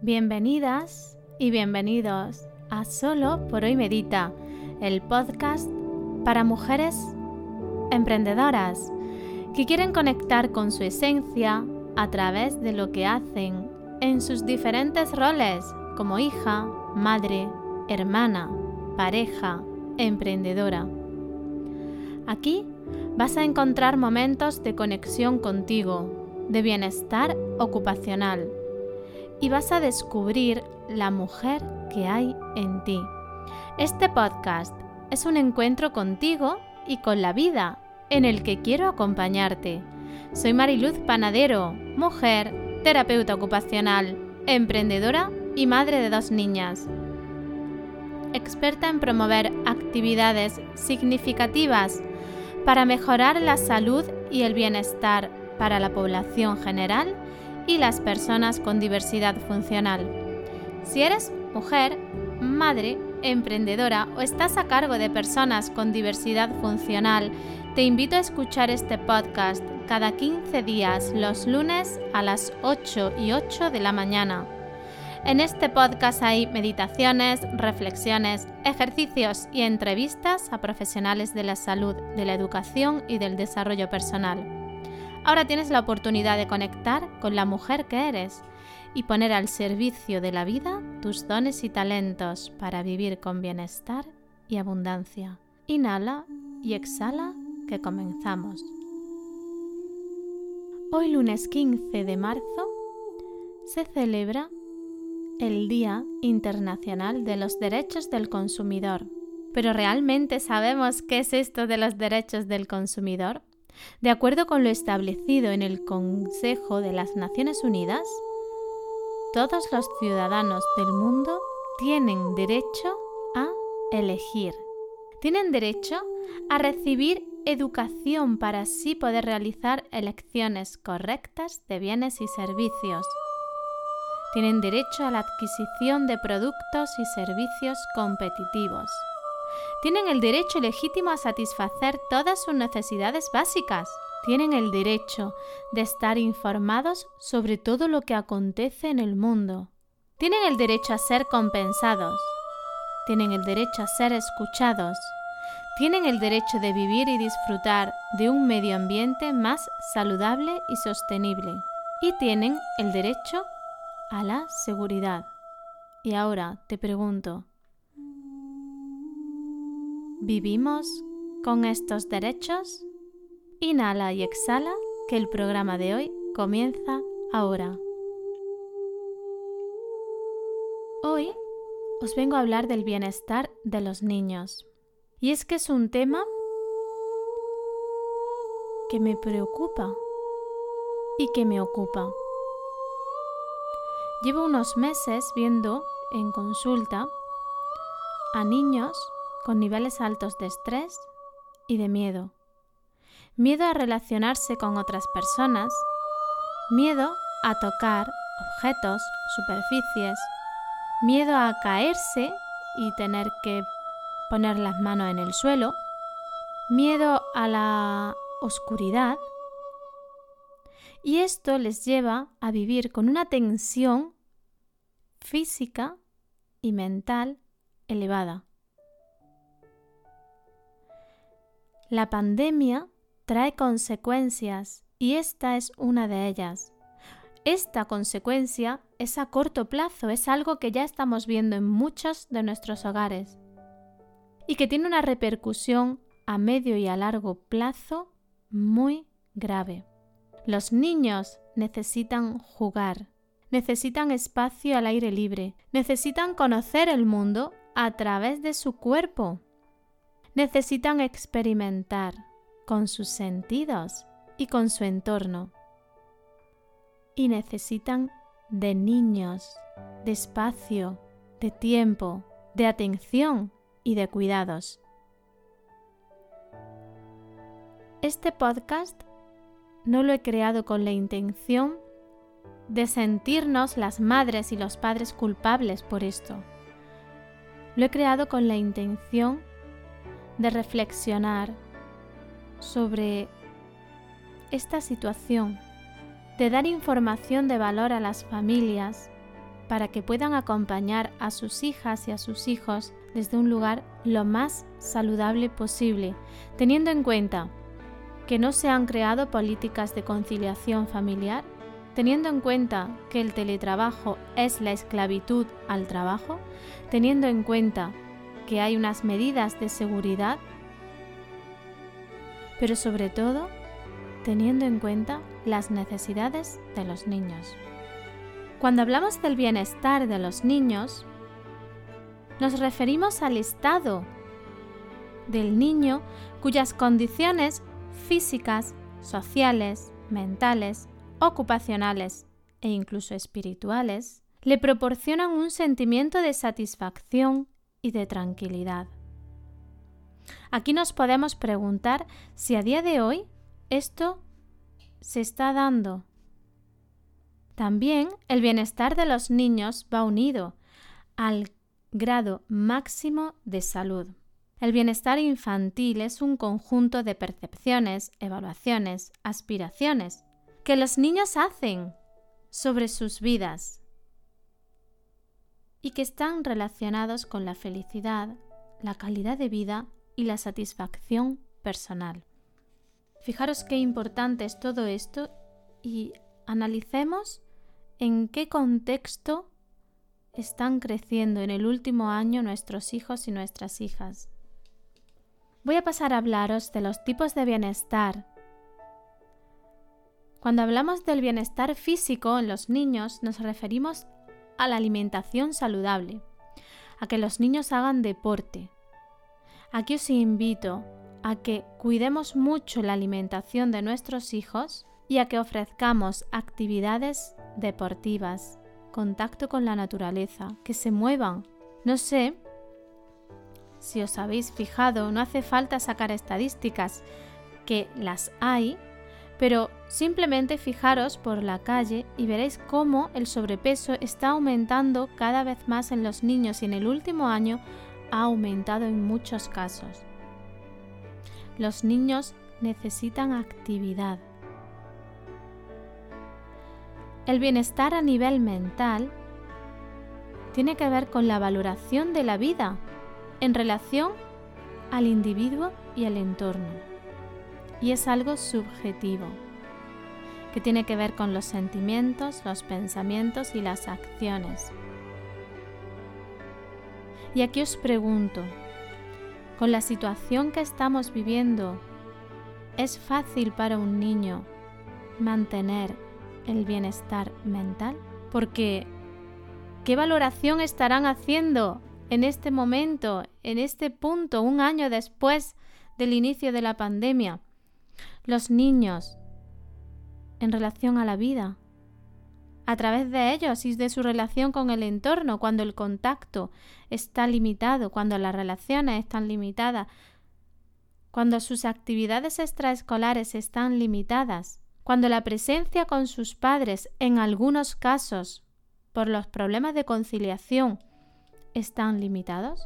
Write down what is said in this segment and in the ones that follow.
Bienvenidas y bienvenidos a Solo por hoy Medita, el podcast para mujeres emprendedoras que quieren conectar con su esencia a través de lo que hacen en sus diferentes roles como hija, madre, hermana, pareja, emprendedora. Aquí vas a encontrar momentos de conexión contigo, de bienestar ocupacional y vas a descubrir la mujer que hay en ti. Este podcast es un encuentro contigo y con la vida en el que quiero acompañarte. Soy Mariluz Panadero, mujer, terapeuta ocupacional, emprendedora y madre de dos niñas. Experta en promover actividades significativas para mejorar la salud y el bienestar para la población general y las personas con diversidad funcional. Si eres mujer, madre, emprendedora o estás a cargo de personas con diversidad funcional, te invito a escuchar este podcast cada 15 días los lunes a las 8 y 8 de la mañana. En este podcast hay meditaciones, reflexiones, ejercicios y entrevistas a profesionales de la salud, de la educación y del desarrollo personal. Ahora tienes la oportunidad de conectar con la mujer que eres y poner al servicio de la vida tus dones y talentos para vivir con bienestar y abundancia. Inhala y exhala que comenzamos. Hoy lunes 15 de marzo se celebra el Día Internacional de los Derechos del Consumidor. Pero ¿realmente sabemos qué es esto de los derechos del consumidor? De acuerdo con lo establecido en el Consejo de las Naciones Unidas, todos los ciudadanos del mundo tienen derecho a elegir. Tienen derecho a recibir educación para así poder realizar elecciones correctas de bienes y servicios. Tienen derecho a la adquisición de productos y servicios competitivos tienen el derecho legítimo a satisfacer todas sus necesidades básicas. Tienen el derecho de estar informados sobre todo lo que acontece en el mundo. Tienen el derecho a ser compensados. Tienen el derecho a ser escuchados. Tienen el derecho de vivir y disfrutar de un medio ambiente más saludable y sostenible. Y tienen el derecho a la seguridad. Y ahora te pregunto, ¿Vivimos con estos derechos? Inhala y exhala que el programa de hoy comienza ahora. Hoy os vengo a hablar del bienestar de los niños. Y es que es un tema que me preocupa y que me ocupa. Llevo unos meses viendo en consulta a niños con niveles altos de estrés y de miedo. Miedo a relacionarse con otras personas, miedo a tocar objetos, superficies, miedo a caerse y tener que poner las manos en el suelo, miedo a la oscuridad. Y esto les lleva a vivir con una tensión física y mental elevada. La pandemia trae consecuencias y esta es una de ellas. Esta consecuencia es a corto plazo, es algo que ya estamos viendo en muchos de nuestros hogares y que tiene una repercusión a medio y a largo plazo muy grave. Los niños necesitan jugar, necesitan espacio al aire libre, necesitan conocer el mundo a través de su cuerpo necesitan experimentar con sus sentidos y con su entorno. Y necesitan de niños, de espacio, de tiempo, de atención y de cuidados. Este podcast no lo he creado con la intención de sentirnos las madres y los padres culpables por esto. Lo he creado con la intención de reflexionar sobre esta situación, de dar información de valor a las familias para que puedan acompañar a sus hijas y a sus hijos desde un lugar lo más saludable posible, teniendo en cuenta que no se han creado políticas de conciliación familiar, teniendo en cuenta que el teletrabajo es la esclavitud al trabajo, teniendo en cuenta que hay unas medidas de seguridad, pero sobre todo teniendo en cuenta las necesidades de los niños. Cuando hablamos del bienestar de los niños, nos referimos al estado del niño cuyas condiciones físicas, sociales, mentales, ocupacionales e incluso espirituales le proporcionan un sentimiento de satisfacción y de tranquilidad. Aquí nos podemos preguntar si a día de hoy esto se está dando. También el bienestar de los niños va unido al grado máximo de salud. El bienestar infantil es un conjunto de percepciones, evaluaciones, aspiraciones que los niños hacen sobre sus vidas y que están relacionados con la felicidad, la calidad de vida y la satisfacción personal. Fijaros qué importante es todo esto y analicemos en qué contexto están creciendo en el último año nuestros hijos y nuestras hijas. Voy a pasar a hablaros de los tipos de bienestar. Cuando hablamos del bienestar físico en los niños nos referimos a la alimentación saludable, a que los niños hagan deporte. Aquí os invito a que cuidemos mucho la alimentación de nuestros hijos y a que ofrezcamos actividades deportivas, contacto con la naturaleza, que se muevan. No sé si os habéis fijado, no hace falta sacar estadísticas, que las hay, pero simplemente fijaros por la calle y veréis cómo el sobrepeso está aumentando cada vez más en los niños y en el último año ha aumentado en muchos casos. Los niños necesitan actividad. El bienestar a nivel mental tiene que ver con la valoración de la vida en relación al individuo y al entorno. Y es algo subjetivo, que tiene que ver con los sentimientos, los pensamientos y las acciones. Y aquí os pregunto, con la situación que estamos viviendo, ¿es fácil para un niño mantener el bienestar mental? Porque, ¿qué valoración estarán haciendo en este momento, en este punto, un año después del inicio de la pandemia? Los niños en relación a la vida, a través de ellos y de su relación con el entorno, cuando el contacto está limitado, cuando las relaciones están limitadas, cuando sus actividades extraescolares están limitadas, cuando la presencia con sus padres, en algunos casos, por los problemas de conciliación, están limitados?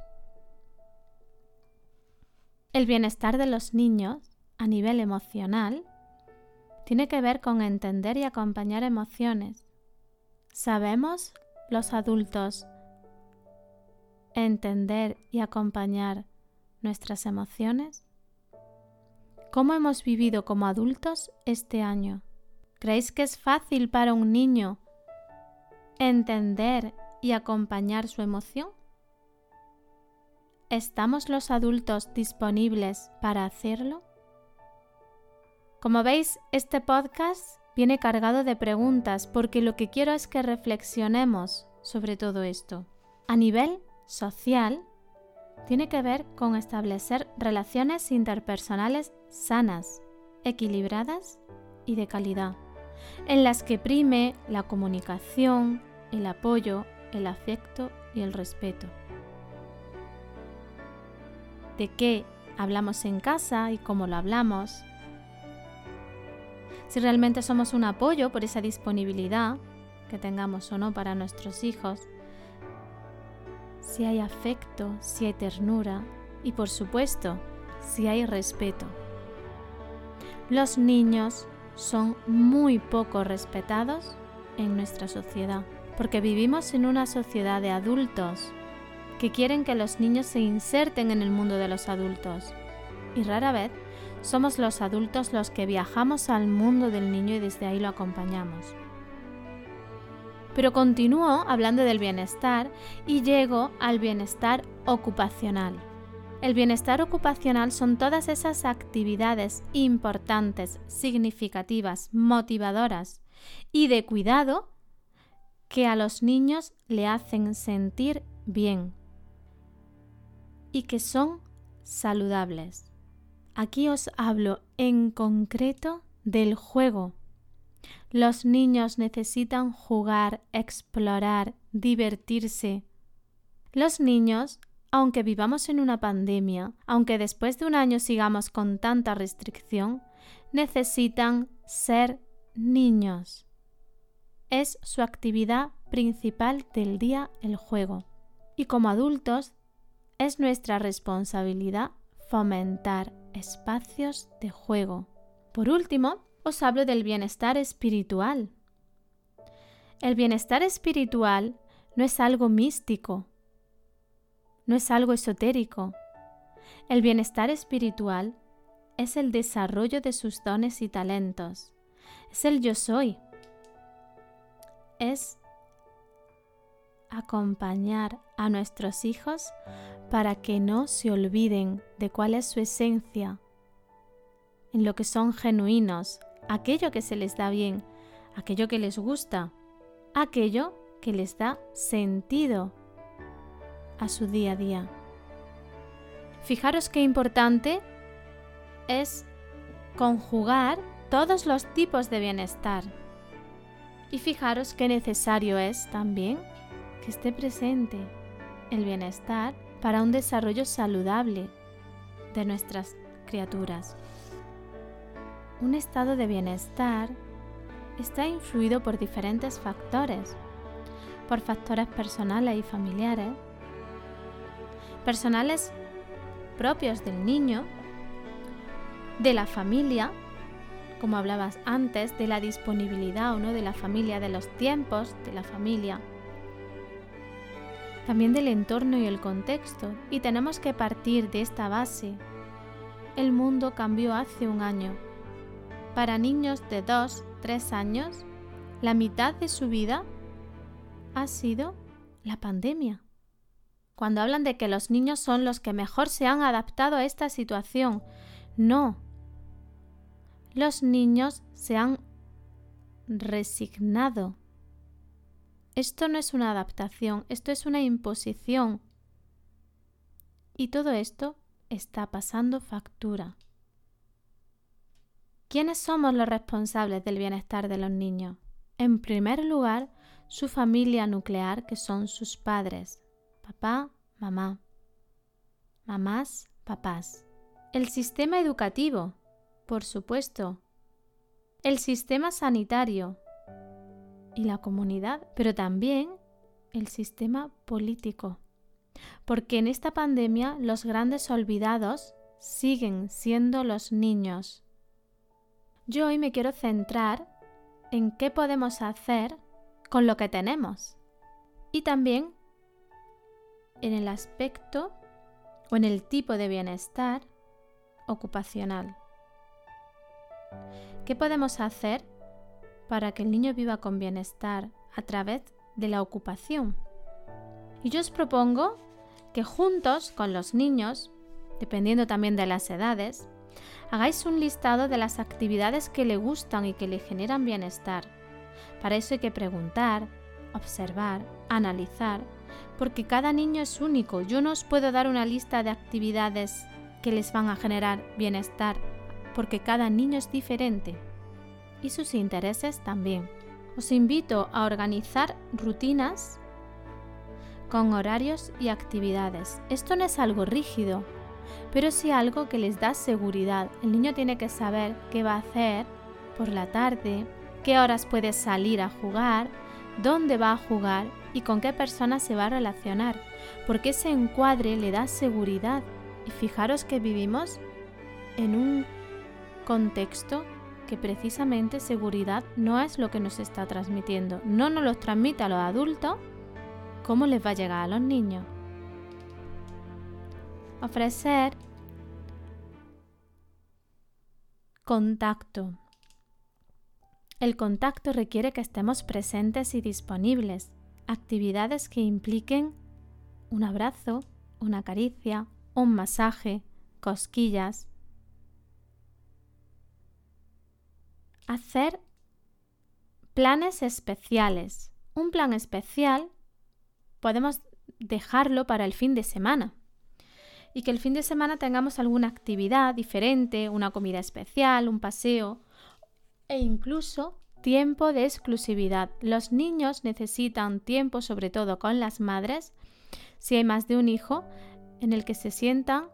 El bienestar de los niños, a nivel emocional, tiene que ver con entender y acompañar emociones, ¿Sabemos los adultos entender y acompañar nuestras emociones? ¿Cómo hemos vivido como adultos este año? ¿Creéis que es fácil para un niño entender y acompañar su emoción? ¿Estamos los adultos disponibles para hacerlo? Como veis, este podcast viene cargado de preguntas porque lo que quiero es que reflexionemos sobre todo esto. A nivel social, tiene que ver con establecer relaciones interpersonales sanas, equilibradas y de calidad, en las que prime la comunicación, el apoyo, el afecto y el respeto. ¿De qué hablamos en casa y cómo lo hablamos? Si realmente somos un apoyo por esa disponibilidad que tengamos o no para nuestros hijos, si hay afecto, si hay ternura y por supuesto si hay respeto. Los niños son muy poco respetados en nuestra sociedad. porque vivimos en una sociedad de adultos que quieren que los niños se inserten en el mundo de los adultos. Y rara vez somos los adultos los que viajamos al mundo del niño y desde ahí lo acompañamos. Pero continúo hablando del bienestar y llego al bienestar ocupacional. El bienestar ocupacional son todas esas actividades importantes, significativas, motivadoras y de cuidado que a los niños le hacen sentir bien y que son saludables. Aquí os hablo en concreto del juego. Los niños necesitan jugar, explorar, divertirse. Los niños, aunque vivamos en una pandemia, aunque después de un año sigamos con tanta restricción, necesitan ser niños. Es su actividad principal del día el juego. Y como adultos, es nuestra responsabilidad fomentar espacios de juego. Por último, os hablo del bienestar espiritual. El bienestar espiritual no es algo místico, no es algo esotérico. El bienestar espiritual es el desarrollo de sus dones y talentos. Es el yo soy. Es acompañar a nuestros hijos para que no se olviden de cuál es su esencia, en lo que son genuinos, aquello que se les da bien, aquello que les gusta, aquello que les da sentido a su día a día. Fijaros qué importante es conjugar todos los tipos de bienestar. Y fijaros qué necesario es también que esté presente el bienestar para un desarrollo saludable de nuestras criaturas. Un estado de bienestar está influido por diferentes factores, por factores personales y familiares, personales propios del niño, de la familia, como hablabas antes, de la disponibilidad o no de la familia, de los tiempos de la familia, también del entorno y el contexto, y tenemos que partir de esta base. El mundo cambió hace un año. Para niños de 2, 3 años, la mitad de su vida ha sido la pandemia. Cuando hablan de que los niños son los que mejor se han adaptado a esta situación, no. Los niños se han resignado esto no es una adaptación, esto es una imposición. Y todo esto está pasando factura. ¿Quiénes somos los responsables del bienestar de los niños? En primer lugar, su familia nuclear, que son sus padres, papá, mamá, mamás, papás. El sistema educativo, por supuesto. El sistema sanitario, y la comunidad, pero también el sistema político. Porque en esta pandemia los grandes olvidados siguen siendo los niños. Yo hoy me quiero centrar en qué podemos hacer con lo que tenemos y también en el aspecto o en el tipo de bienestar ocupacional. ¿Qué podemos hacer para que el niño viva con bienestar a través de la ocupación. Y yo os propongo que juntos con los niños, dependiendo también de las edades, hagáis un listado de las actividades que le gustan y que le generan bienestar. Para eso hay que preguntar, observar, analizar, porque cada niño es único. Yo no os puedo dar una lista de actividades que les van a generar bienestar, porque cada niño es diferente y sus intereses también. Os invito a organizar rutinas con horarios y actividades. Esto no es algo rígido, pero sí algo que les da seguridad. El niño tiene que saber qué va a hacer por la tarde, qué horas puede salir a jugar, dónde va a jugar y con qué personas se va a relacionar, porque ese encuadre le da seguridad. Y fijaros que vivimos en un contexto que precisamente seguridad no es lo que nos está transmitiendo. No nos lo transmite a los adultos, ¿cómo les va a llegar a los niños? Ofrecer contacto. El contacto requiere que estemos presentes y disponibles. Actividades que impliquen un abrazo, una caricia, un masaje, cosquillas. Hacer planes especiales. Un plan especial podemos dejarlo para el fin de semana y que el fin de semana tengamos alguna actividad diferente, una comida especial, un paseo e incluso tiempo de exclusividad. Los niños necesitan tiempo, sobre todo con las madres, si hay más de un hijo, en el que se sientan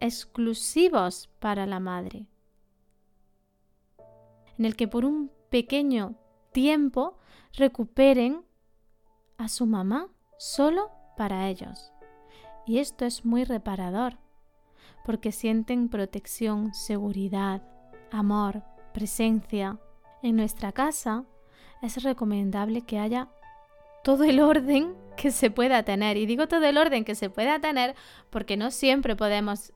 exclusivos para la madre. En el que por un pequeño tiempo recuperen a su mamá solo para ellos. Y esto es muy reparador, porque sienten protección, seguridad, amor, presencia. En nuestra casa es recomendable que haya todo el orden que se pueda tener. Y digo todo el orden que se pueda tener porque no siempre podemos,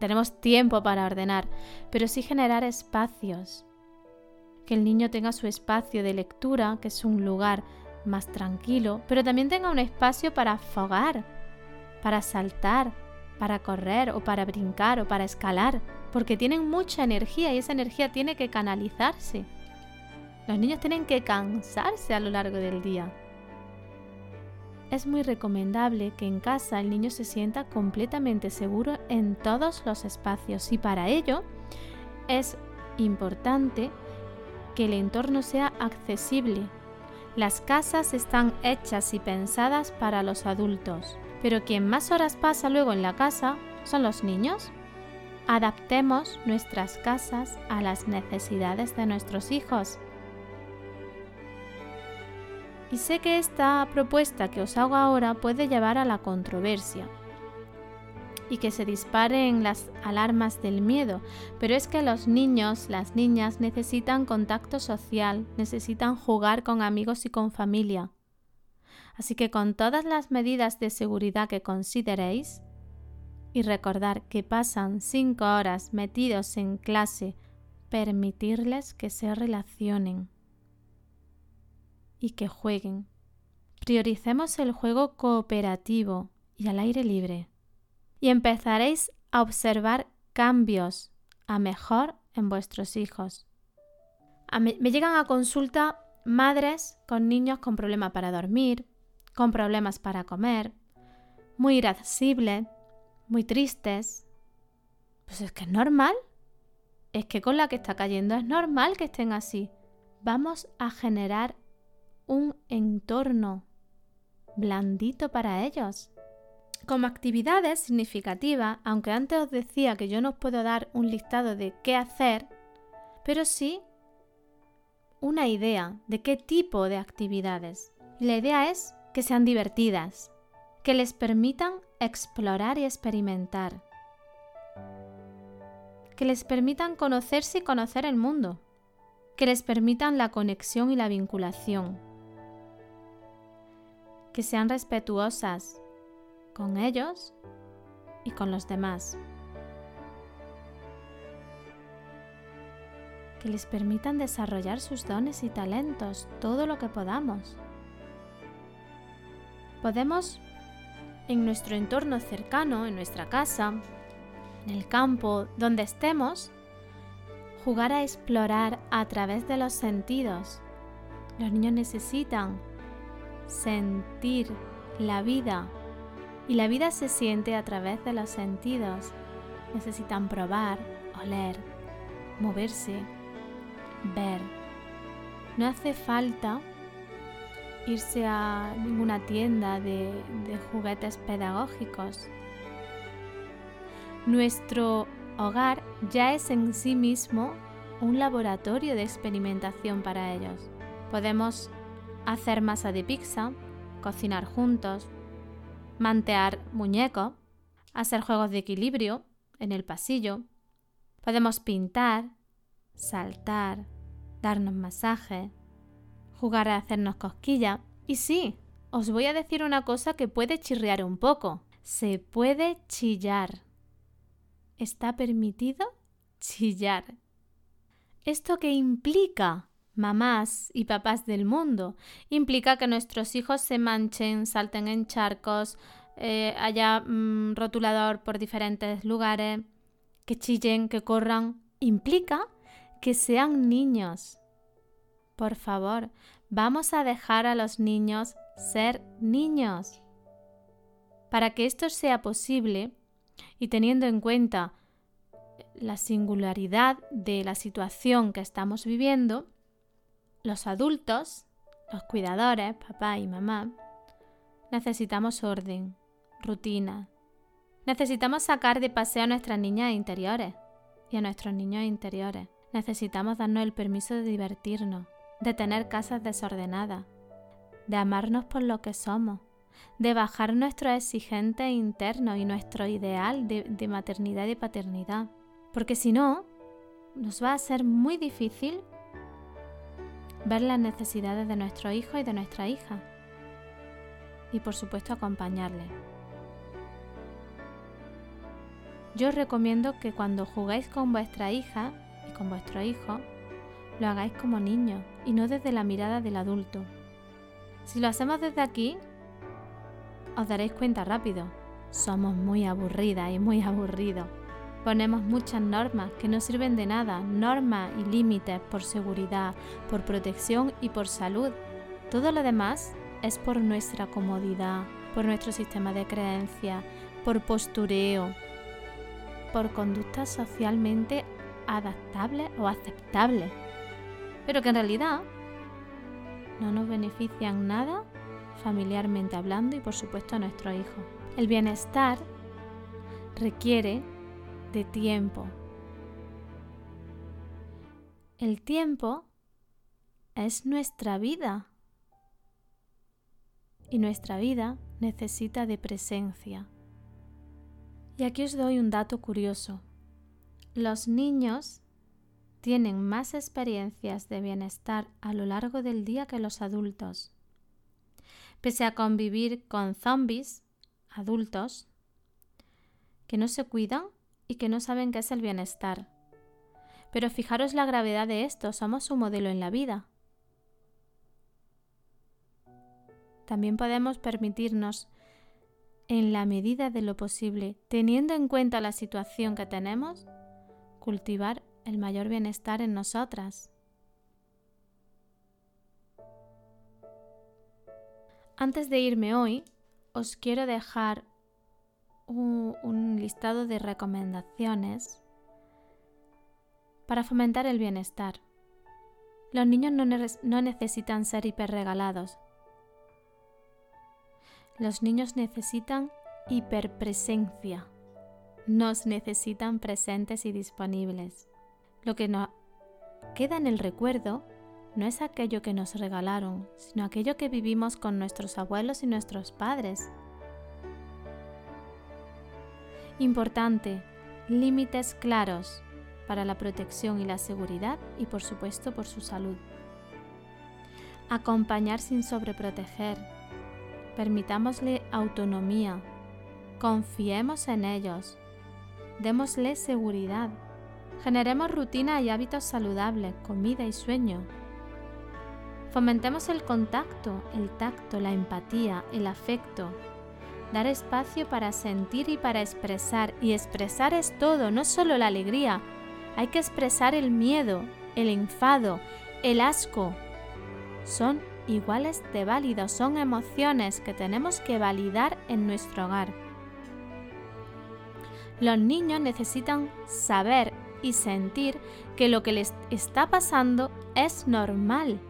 tenemos tiempo para ordenar, pero sí generar espacios. Que el niño tenga su espacio de lectura, que es un lugar más tranquilo, pero también tenga un espacio para afogar, para saltar, para correr o para brincar o para escalar, porque tienen mucha energía y esa energía tiene que canalizarse. Los niños tienen que cansarse a lo largo del día. Es muy recomendable que en casa el niño se sienta completamente seguro en todos los espacios y para ello es importante que el entorno sea accesible. Las casas están hechas y pensadas para los adultos pero quien más horas pasa luego en la casa son los niños. Adaptemos nuestras casas a las necesidades de nuestros hijos. Y sé que esta propuesta que os hago ahora puede llevar a la controversia y que se disparen las alarmas del miedo, pero es que los niños, las niñas necesitan contacto social, necesitan jugar con amigos y con familia. Así que con todas las medidas de seguridad que consideréis, y recordar que pasan cinco horas metidos en clase, permitirles que se relacionen y que jueguen. Prioricemos el juego cooperativo y al aire libre. Y empezaréis a observar cambios a mejor en vuestros hijos. me, llegan a consulta madres con niños con problemas para dormir, con problemas para comer, muy irascible, muy tristes. Pues es que es normal. Es que con la que está cayendo es normal que estén así. Vamos a generar un entorno blandito para ellos. Como actividades significativas, aunque antes os decía que yo no os puedo dar un listado de qué hacer, pero sí una idea de qué tipo de actividades. La idea es que sean divertidas, que les permitan explorar y experimentar, que les permitan conocerse y conocer el mundo, que les permitan la conexión y la vinculación, que sean respetuosas con ellos y con los demás. que les permitan desarrollar sus dones y talentos todo lo que podamos. Podemos, en nuestro entorno cercano, en nuestra casa, en el campo, donde estemos, jugar a explorar a través de los sentidos. Los niños necesitan sentir la vida y la vida se siente a través de los sentidos. Necesitan probar, oler, moverse, ver. No hace falta irse a ninguna tienda de, juguetes pedagógicos. Nuestro hogar ya es en sí mismo un laboratorio de experimentación para ellos. Podemos hacer masa de pizza, cocinar juntos, mantear muñecos, hacer juegos de equilibrio en el pasillo. Podemos pintar, saltar, darnos masaje, jugar a hacernos cosquillas. Y sí, os voy a decir una cosa que puede chirriar un poco. Se puede chillar. Está permitido chillar. ¿Esto qué implica? Mamás y papás del mundo. Implica que nuestros hijos se manchen, salten en charcos, eh, haya mm, rotulador por diferentes lugares, que chillen, que corran. Implica que sean niños. Por favor, vamos a dejar a los niños ser niños. Para que esto sea posible, y teniendo en cuenta la singularidad de la situación que estamos viviendo, los adultos, los cuidadores, papá y mamá, necesitamos orden, rutina. Necesitamos sacar de paseo a nuestras niñas interiores y a nuestros niños interiores. Necesitamos darnos el permiso de divertirnos, de tener casas desordenadas, de amarnos por lo que somos, de bajar nuestros exigentes internos y nuestro ideal de, de maternidad y paternidad. Porque si no, nos va a ser muy difícil ver las necesidades de nuestro hijo y de nuestra hija. Y por supuesto acompañarle. Yo os recomiendo que cuando jugáis con vuestra hija y con vuestro hijo, lo hagáis como niños y no desde la mirada del adulto. Si lo hacemos desde aquí, os daréis cuenta rápido. Somos muy aburridas y muy aburridos. Ponemos muchas normas que no sirven de nada, normas y límites por seguridad, por protección y por salud. Todo lo demás es por nuestra comodidad, por nuestro sistema de creencias, por postureo, por conductas socialmente adaptables o aceptables, pero que en realidad no nos benefician nada familiarmente hablando y por supuesto a nuestro hijo. El bienestar requiere de tiempo. El tiempo es nuestra vida y nuestra vida necesita de presencia. Y aquí os doy un dato curioso. Los niños tienen más experiencias de bienestar a lo largo del día que los adultos. Pese a convivir con zombies, adultos, que no se cuidan y que no saben qué es el bienestar. Pero fijaros la gravedad de esto, somos su modelo en la vida. También podemos permitirnos en la medida de lo posible, teniendo en cuenta la situación que tenemos, cultivar el mayor bienestar en nosotras. Antes de irme hoy, os quiero dejar un, listado de recomendaciones para fomentar el bienestar. Los niños no, no necesitan ser hiperregalados, los niños necesitan hiperpresencia. Nos necesitan presentes y disponibles. Lo que nos queda en el recuerdo no es aquello que nos regalaron, sino aquello que vivimos con nuestros abuelos y nuestros padres. Importante, límites claros para la protección y la seguridad y por supuesto por su salud. Acompañar sin sobreproteger, Permitámosle autonomía, confiemos en ellos, démosle seguridad, generemos rutina y hábitos saludables, comida y sueño. Fomentemos el contacto, el tacto, la empatía, el afecto. Dar espacio para sentir y para expresar. Y expresar es todo, no solo la alegría. Hay que expresar el miedo, el enfado, el asco. Son iguales de válidos, son emociones que tenemos que validar en nuestro hogar. Los niños necesitan saber y sentir que lo que les está pasando es normal,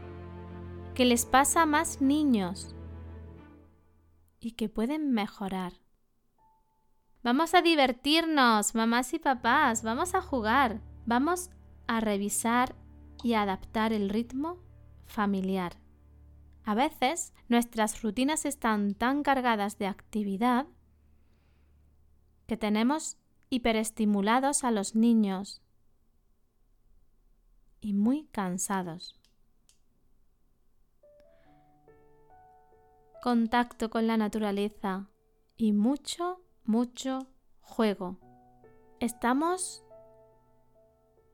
que les pasa a más niños y que pueden mejorar. Vamos a divertirnos, mamás y papás, vamos a jugar, vamos a revisar y adaptar el ritmo familiar. A veces nuestras rutinas están tan cargadas de actividad que tenemos hiperestimulados a los niños. y muy cansados. Contacto con la naturaleza y mucho, mucho juego. Estamos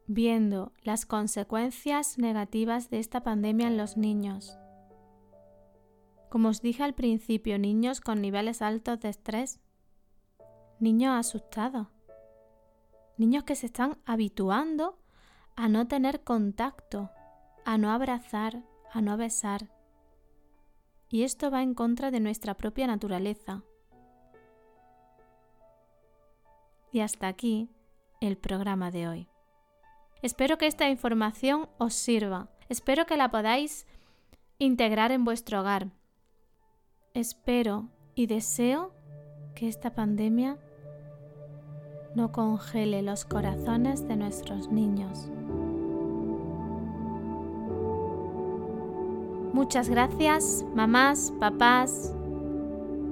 viendo las consecuencias negativas de esta pandemia en los niños. Como os dije al principio, niños con niveles altos de estrés, niños asustados, niños que se están habituando a no tener contacto, a no abrazar, a no besar. Y esto va en contra de nuestra propia naturaleza. Y hasta aquí el programa de hoy. Espero que esta información os sirva. Espero que la podáis integrar en vuestro hogar. Espero y deseo que esta pandemia no congele los corazones de nuestros niños. Muchas gracias, mamás, papás,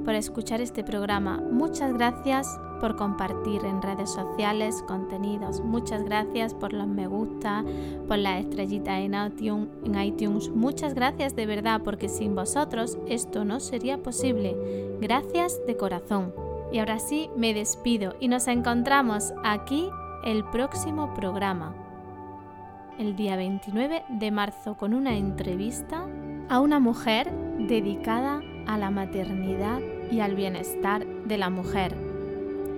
por escuchar este programa. Muchas gracias por compartir en redes sociales contenidos. Muchas gracias por los me gusta, por la estrellita en iTunes. Muchas gracias de verdad porque sin vosotros esto no sería posible. Gracias de corazón. Y ahora sí me despido y nos encontramos aquí el próximo programa. El día 29 de marzo con una entrevista a una mujer dedicada a la maternidad y al bienestar de la mujer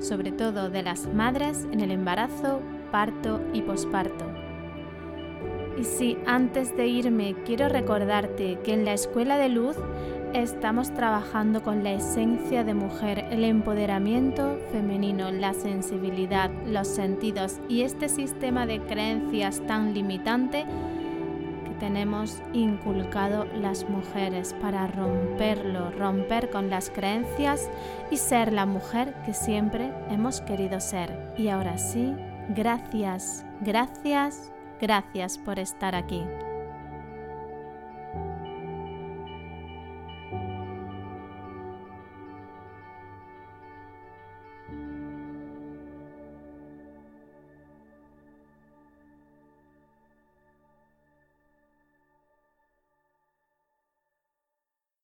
sobre todo de las madres en el embarazo, parto y posparto. Y si antes de irme quiero recordarte que en la Escuela de Luz estamos trabajando con la esencia de mujer, el empoderamiento femenino, la sensibilidad, los sentidos y este sistema de creencias tan limitante tenemos inculcado las mujeres para romperlo, romper con las creencias y ser la mujer que siempre hemos querido ser. Y ahora sí, gracias, gracias, gracias por estar aquí.